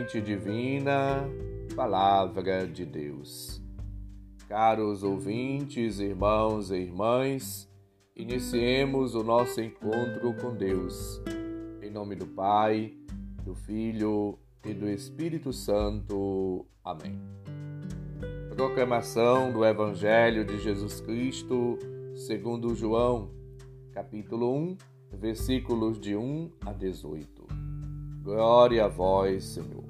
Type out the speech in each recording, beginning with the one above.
semente divina, Palavra de Deus. Caros ouvintes, irmãos e irmãs, iniciemos o nosso encontro com Deus. Em nome do Pai, do Filho e do Espírito Santo. Amém. Proclamação do Evangelho de Jesus Cristo, segundo João, capítulo 1, versículos de 1 a 18. Glória a vós, Senhor.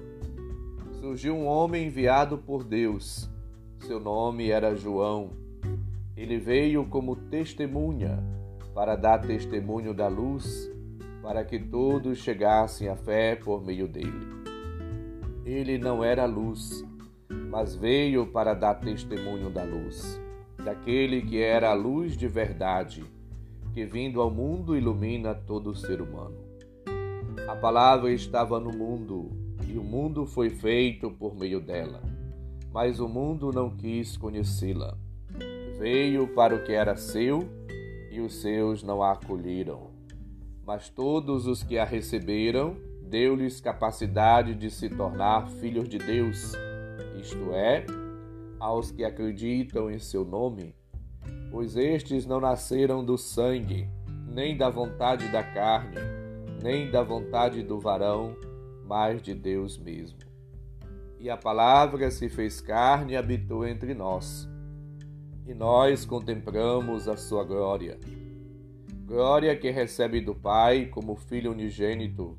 Surgiu um homem enviado por Deus. Seu nome era João. Ele veio como testemunha para dar testemunho da luz, para que todos chegassem à fé por meio dele. Ele não era luz, mas veio para dar testemunho da luz, daquele que era a luz de verdade, que vindo ao mundo ilumina todo ser humano. A palavra estava no mundo, e o mundo foi feito por meio dela, mas o mundo não quis conhecê-la. Veio para o que era seu, e os seus não a acolheram. Mas todos os que a receberam, deu-lhes capacidade de se tornar filhos de Deus, isto é, aos que acreditam em seu nome, pois estes não nasceram do sangue, nem da vontade da carne, nem da vontade do varão, mas de Deus mesmo. E a palavra se fez carne e habitou entre nós. E nós contemplamos a sua glória. Glória que recebe do Pai como Filho unigênito,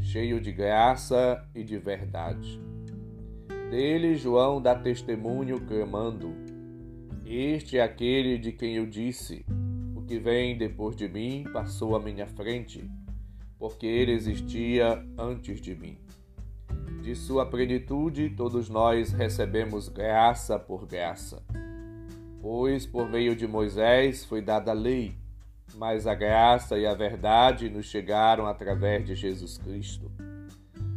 cheio de graça e de verdade. Dele João dá testemunho clamando: Este é aquele de quem eu disse: O que vem depois de mim passou à minha frente porque ele existia antes de mim. De sua plenitude, todos nós recebemos graça por graça. Pois por meio de Moisés foi dada a lei, mas a graça e a verdade nos chegaram através de Jesus Cristo.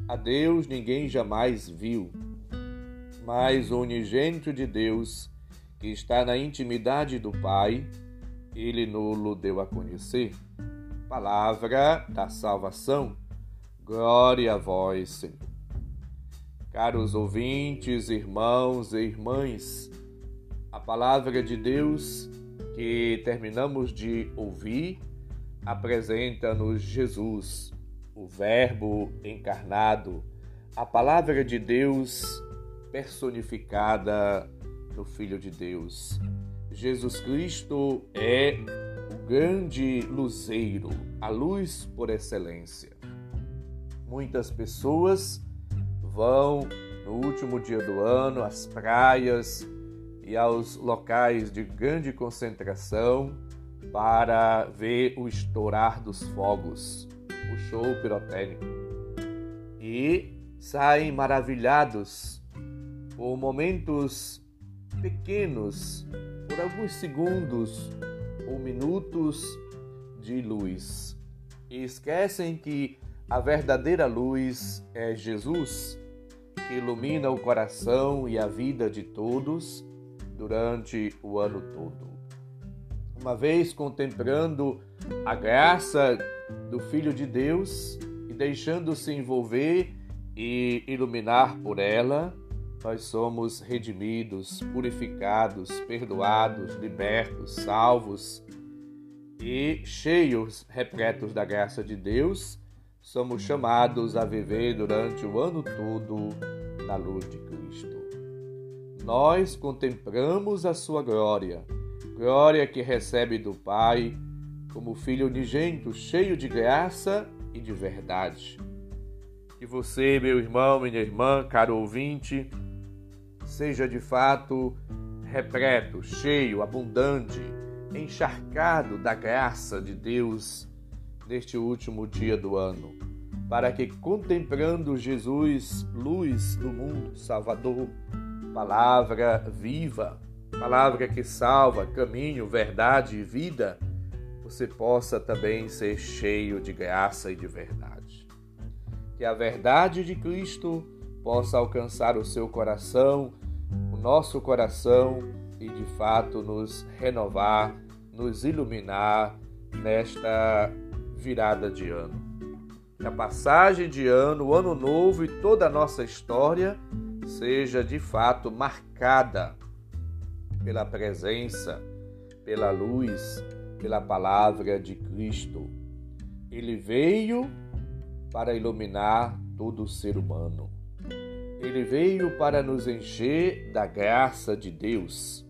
A Deus ninguém jamais viu, mas o unigênito de Deus, que está na intimidade do Pai, ele nos deu a conhecer palavra da salvação. Glória a vós, Senhor. Caros ouvintes, irmãos e irmãs, a palavra de Deus que terminamos de ouvir apresenta-nos Jesus, o Verbo encarnado, a palavra de Deus personificada no Filho de Deus. Jesus Cristo é grande luzeiro, a luz por excelência. Muitas pessoas vão no último dia do ano às praias e aos locais de grande concentração para ver o estourar dos fogos, o show pirotécnico. E saem maravilhados por momentos pequenos, por alguns segundos ou minutos de luz e esquecem que a verdadeira luz é Jesus, que ilumina o coração e a vida de todos durante o ano todo. Uma vez contemplando a graça do Filho de Deus e deixando-se envolver e iluminar por ela, nós somos redimidos, purificados, perdoados, libertos, salvos e cheios, repletos da graça de Deus, somos chamados a viver durante o ano todo na luz de Cristo. Nós contemplamos a sua glória, glória que recebe do Pai como Filho unigênito, cheio de graça e de verdade. Que você, meu irmão, minha irmã, caro ouvinte, seja de fato repleto, cheio, abundante, encharcado da graça de Deus neste último dia do ano. para que, contemplando Jesus, luz do mundo, Salvador, palavra viva, palavra que salva, caminho, verdade e vida, você possa também ser cheio de graça e de verdade. Que a verdade de Cristo possa alcançar o seu coração, nosso coração e de fato nos renovar, nos iluminar nesta virada de ano. Que a passagem de ano, o ano novo e toda a nossa história seja de fato marcada pela presença, pela luz, pela palavra de Cristo. Ele veio para iluminar todo o ser humano. Ele veio para nos encher da graça de Deus,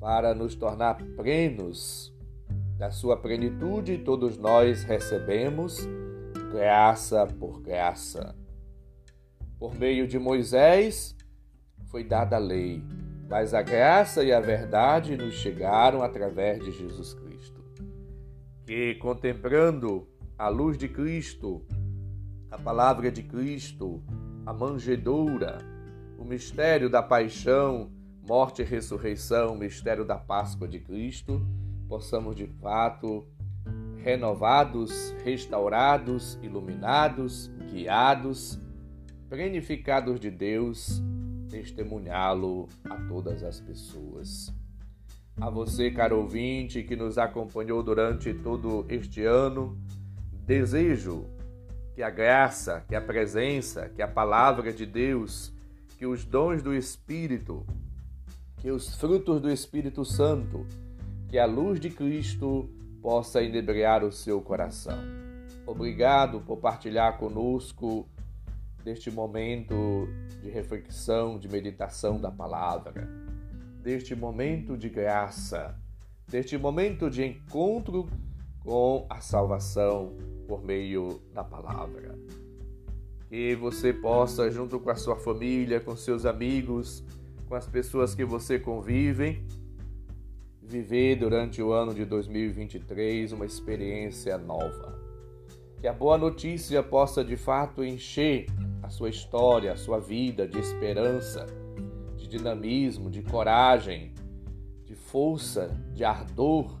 para nos tornar plenos da sua plenitude, todos nós recebemos graça por graça. Por meio de Moisés foi dada a lei, mas a graça e a verdade nos chegaram através de Jesus Cristo. Que contemplando a luz de Cristo, a palavra de Cristo, a manjedoura, o mistério da paixão, morte e ressurreição, o mistério da Páscoa de Cristo, possamos de fato renovados, restaurados, iluminados, guiados, plenificados de Deus, testemunhá-lo a todas as pessoas. A você, caro ouvinte, que nos acompanhou durante todo este ano, desejo que a graça, que a presença, que a palavra de Deus, que os dons do Espírito, que os frutos do Espírito Santo, que a luz de Cristo possa inebriar o seu coração. Obrigado por partilhar conosco deste momento de reflexão, de meditação da palavra, deste momento de graça, deste momento de encontro com a salvação por meio da palavra. Que você possa, junto com a sua família, com seus amigos, com as pessoas que você convive, viver durante o ano de 2023 uma experiência nova. Que a boa notícia possa de fato encher a sua história, a sua vida de esperança, de dinamismo, de coragem, de força, de ardor,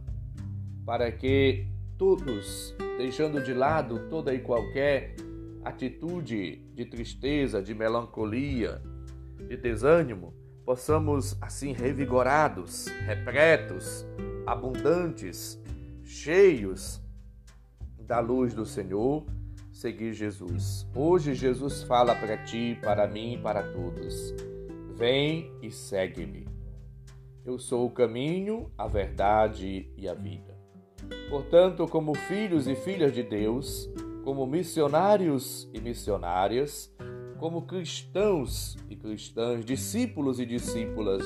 para que todos, deixando de lado toda e qualquer atitude de tristeza, de melancolia, de desânimo, possamos assim revigorados, repletos, abundantes, cheios da luz do Senhor, seguir Jesus. Hoje Jesus fala para ti, para mim, para todos. Vem e segue-me. Eu sou o caminho, a verdade e a vida. Portanto, como filhos e filhas de Deus, como missionários e missionárias, como cristãos e cristãs, discípulos e discípulas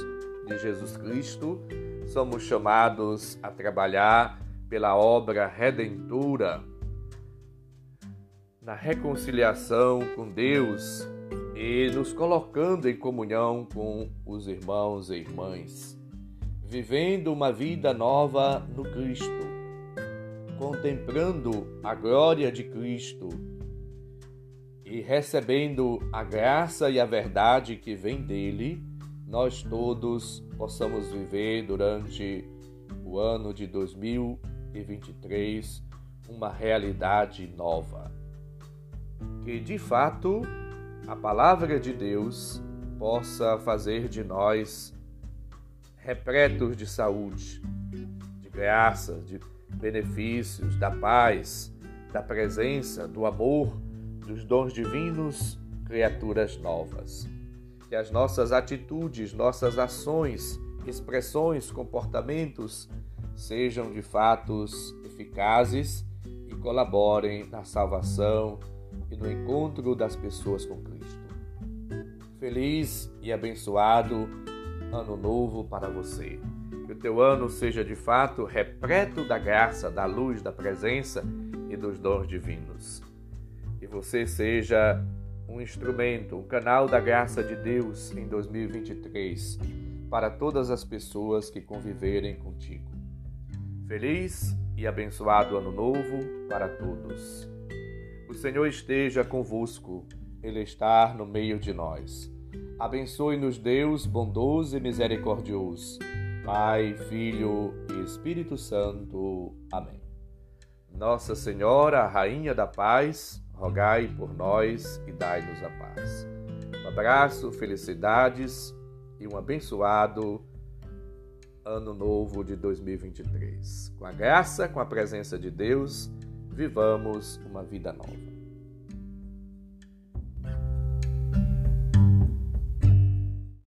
de Jesus Cristo, somos chamados a trabalhar pela obra redentora na reconciliação com Deus e nos colocando em comunhão com os irmãos e irmãs, vivendo uma vida nova no Cristo, contemplando a glória de Cristo e recebendo a graça e a verdade que vem dele, nós todos possamos viver durante o ano de 2023 uma realidade nova. Que de fato a palavra de Deus possa fazer de nós repletos de saúde, de graça, de benefícios, da paz, da presença, do amor, dos dons divinos, criaturas novas. Que as nossas atitudes, nossas ações, expressões, comportamentos sejam de fato eficazes e colaborem na salvação e no encontro das pessoas com Cristo. Feliz e abençoado ano novo para você. Teu ano seja de fato repleto da graça, da luz, da presença e dos dons divinos. Que você seja um instrumento, um canal da graça de Deus em 2023 para todas as pessoas que conviverem contigo. Feliz e abençoado ano novo para todos. O Senhor esteja convosco, Ele está no meio de nós. Abençoe-nos, Deus bondoso e misericordioso, Pai, Filho e Espírito Santo. Amém. Nossa Senhora, Rainha da Paz, rogai por nós e dai-nos a paz. Um abraço, felicidades e um abençoado ano novo de 2023. Com a graça, com a presença de Deus, vivamos uma vida nova.